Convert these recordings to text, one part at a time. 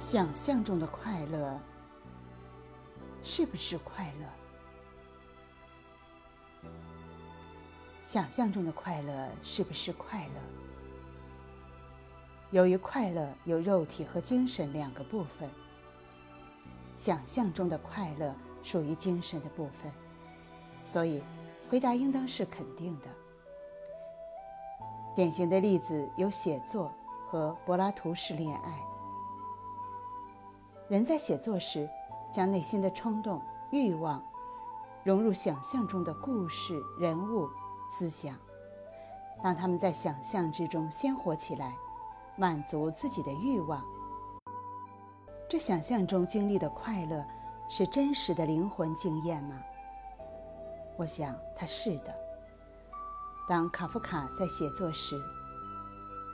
想象中的快乐是不是快乐？想象中的快乐是不是快乐？由于快乐有肉体和精神两个部分，想象中的快乐属于精神的部分，所以回答应当是肯定的。典型的例子有写作和柏拉图式恋爱。人在写作时，将内心的冲动、欲望融入想象中的故事、人物、思想。当他们在想象之中鲜活起来，满足自己的欲望，这想象中经历的快乐是真实的灵魂经验吗？我想它是的。当卡夫卡在写作时，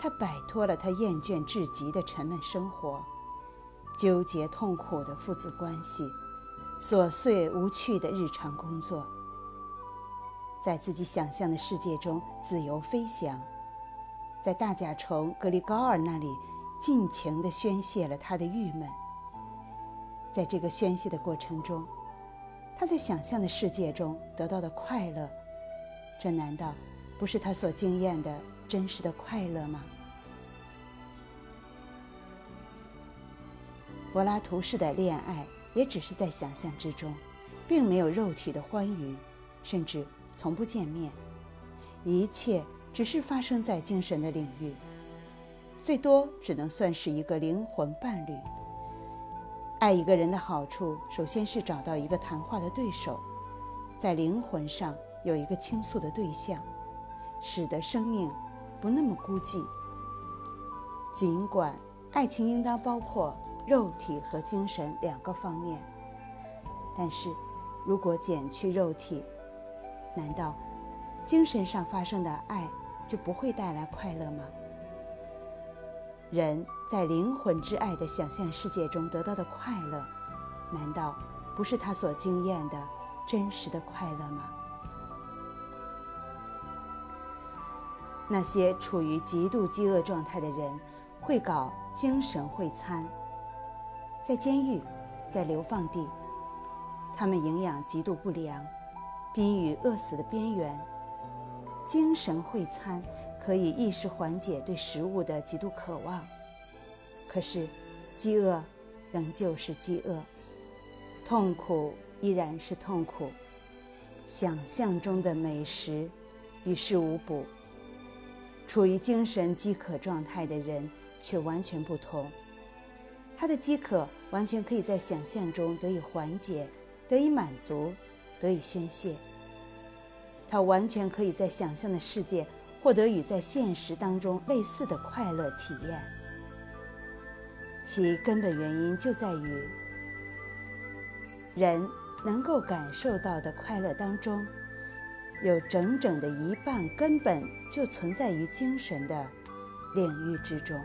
他摆脱了他厌倦至极的沉闷生活。纠结痛苦的父子关系，琐碎无趣的日常工作，在自己想象的世界中自由飞翔，在大甲虫格里高尔那里尽情地宣泄了他的郁闷。在这个宣泄的过程中，他在想象的世界中得到的快乐，这难道不是他所经验的真实的快乐吗？柏拉图式的恋爱也只是在想象之中，并没有肉体的欢愉，甚至从不见面。一切只是发生在精神的领域，最多只能算是一个灵魂伴侣。爱一个人的好处，首先是找到一个谈话的对手，在灵魂上有一个倾诉的对象，使得生命不那么孤寂。尽管爱情应当包括。肉体和精神两个方面，但是，如果减去肉体，难道精神上发生的爱就不会带来快乐吗？人在灵魂之爱的想象世界中得到的快乐，难道不是他所经验的真实的快乐吗？那些处于极度饥饿状态的人会搞精神会餐。在监狱，在流放地，他们营养极度不良，濒于饿死的边缘。精神会餐可以一时缓解对食物的极度渴望，可是，饥饿仍旧是饥饿，痛苦依然是痛苦。想象中的美食与事无补。处于精神饥渴状态的人却完全不同。他的饥渴完全可以在想象中得以缓解、得以满足、得以宣泄。他完全可以在想象的世界获得与在现实当中类似的快乐体验。其根本原因就在于，人能够感受到的快乐当中，有整整的一半根本就存在于精神的领域之中。